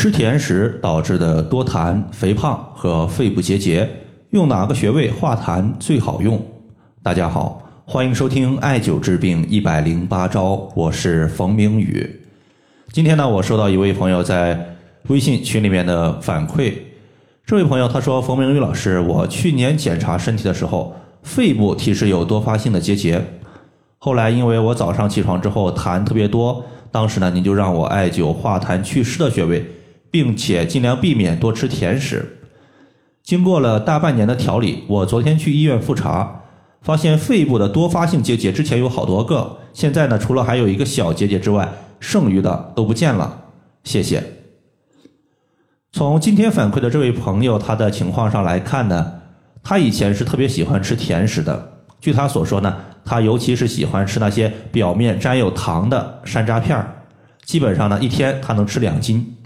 吃甜食导致的多痰、肥胖和肺部结节，用哪个穴位化痰最好用？大家好，欢迎收听艾灸治病一百零八招，我是冯明宇。今天呢，我收到一位朋友在微信群里面的反馈，这位朋友他说：“冯明宇老师，我去年检查身体的时候，肺部提示有多发性的结节，后来因为我早上起床之后痰特别多，当时呢，您就让我艾灸化痰祛湿的穴位。”并且尽量避免多吃甜食。经过了大半年的调理，我昨天去医院复查，发现肺部的多发性结节之前有好多个，现在呢除了还有一个小结节之外，剩余的都不见了。谢谢。从今天反馈的这位朋友他的情况上来看呢，他以前是特别喜欢吃甜食的。据他所说呢，他尤其是喜欢吃那些表面沾有糖的山楂片儿，基本上呢一天他能吃两斤。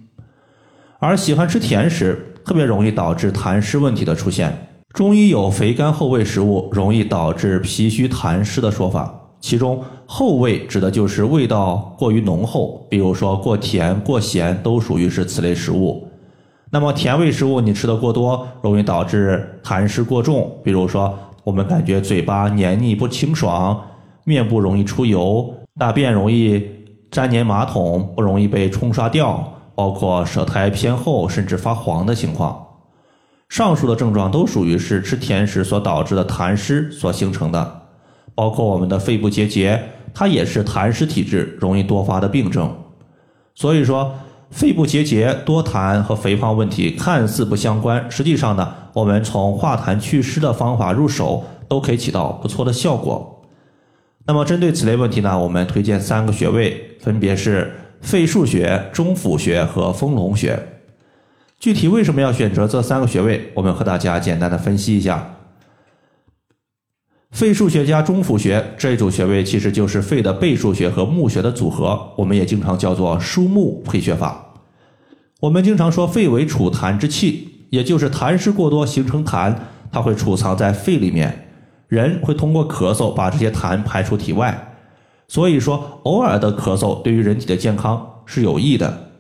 而喜欢吃甜食，特别容易导致痰湿问题的出现。中医有肥甘厚味食物容易导致脾虚痰湿的说法，其中厚味指的就是味道过于浓厚，比如说过甜、过咸都属于是此类食物。那么甜味食物你吃的过多，容易导致痰湿过重，比如说我们感觉嘴巴黏腻不清爽，面部容易出油，大便容易粘黏马桶，不容易被冲刷掉。包括舌苔偏厚甚至发黄的情况，上述的症状都属于是吃甜食所导致的痰湿所形成的。包括我们的肺部结节，它也是痰湿体质容易多发的病症。所以说，肺部结节、多痰和肥胖问题看似不相关，实际上呢，我们从化痰祛湿的方法入手，都可以起到不错的效果。那么针对此类问题呢，我们推荐三个穴位，分别是。肺腧穴、中府穴和丰隆穴，具体为什么要选择这三个穴位？我们和大家简单的分析一下。肺腧穴加中府穴这一组穴位其实就是肺的背腧穴和募穴的组合，我们也经常叫做枢募配穴法。我们经常说肺为储痰之器，也就是痰湿过多形成痰，它会储藏在肺里面，人会通过咳嗽把这些痰排出体外。所以说，偶尔的咳嗽对于人体的健康是有益的。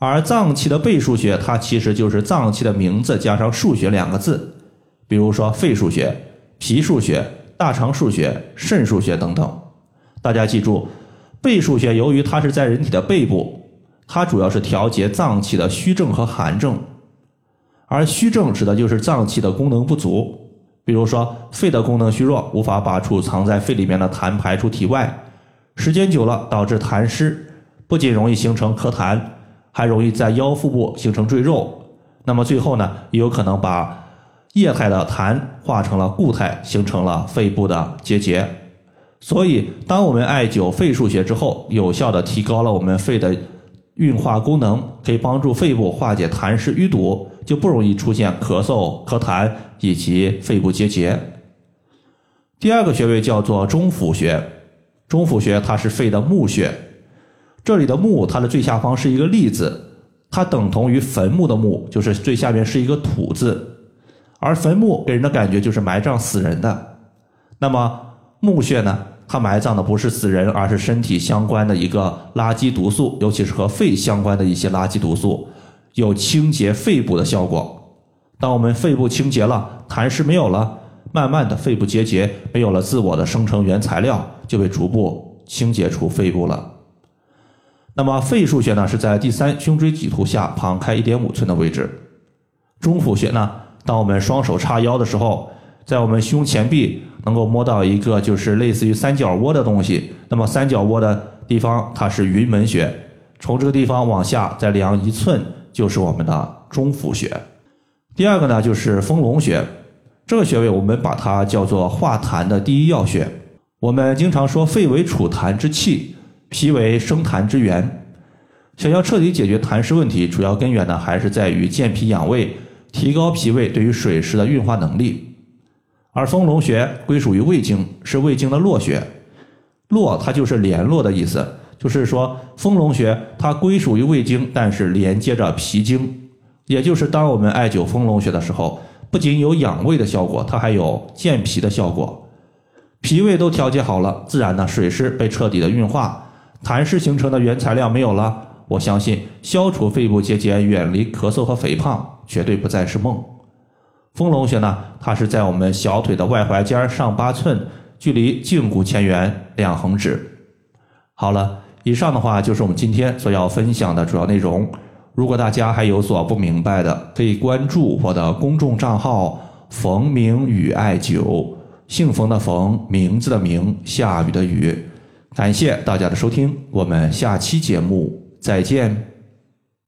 而脏器的背腧穴，它其实就是脏器的名字加上腧穴两个字，比如说肺腧穴、脾腧穴、大肠腧穴、肾腧穴等等。大家记住，背腧穴由于它是在人体的背部，它主要是调节脏器的虚症和寒症，而虚症指的就是脏器的功能不足。比如说，肺的功能虚弱，无法把储藏在肺里面的痰排出体外，时间久了导致痰湿，不仅容易形成咳痰，还容易在腰腹部形成赘肉。那么最后呢，也有可能把液态的痰化成了固态，形成了肺部的结节。所以，当我们艾灸肺腧穴之后，有效的提高了我们肺的运化功能，可以帮助肺部化解痰湿淤堵。就不容易出现咳嗽、咳痰以及肺部结节。第二个穴位叫做中府穴，中府穴它是肺的募穴，这里的募它的最下方是一个立字，它等同于坟墓的墓，就是最下面是一个土字。而坟墓给人的感觉就是埋葬死人的。那么募穴呢，它埋葬的不是死人，而是身体相关的一个垃圾毒素，尤其是和肺相关的一些垃圾毒素。有清洁肺部的效果。当我们肺部清洁了，痰湿没有了，慢慢的肺部结节没有了自我的生成原材料，就被逐步清洁出肺部了。那么肺腧穴呢，是在第三胸椎棘突下旁开一点五寸的位置。中府穴呢，当我们双手叉腰的时候，在我们胸前壁能够摸到一个就是类似于三角窝的东西。那么三角窝的地方，它是云门穴。从这个地方往下再量一寸。就是我们的中府穴，第二个呢就是丰隆穴，这个穴位我们把它叫做化痰的第一要穴。我们经常说肺为储痰之器，脾为生痰之源。想要彻底解决痰湿问题，主要根源呢还是在于健脾养胃，提高脾胃对于水湿的运化能力。而丰隆穴归属于胃经，是胃经的络穴，络它就是联络的意思。就是说，丰隆穴它归属于胃经，但是连接着脾经，也就是当我们艾灸丰隆穴的时候，不仅有养胃的效果，它还有健脾的效果。脾胃都调节好了，自然呢水湿被彻底的运化，痰湿形成的原材料没有了，我相信消除肺部结节、远离咳嗽和肥胖，绝对不再是梦。丰隆穴呢，它是在我们小腿的外踝尖上八寸，距离胫骨前缘两横指。好了，以上的话就是我们今天所要分享的主要内容。如果大家还有所不明白的，可以关注我的公众账号“冯明宇艾灸”，姓冯的冯，名字的名，下雨的雨。感谢大家的收听，我们下期节目再见。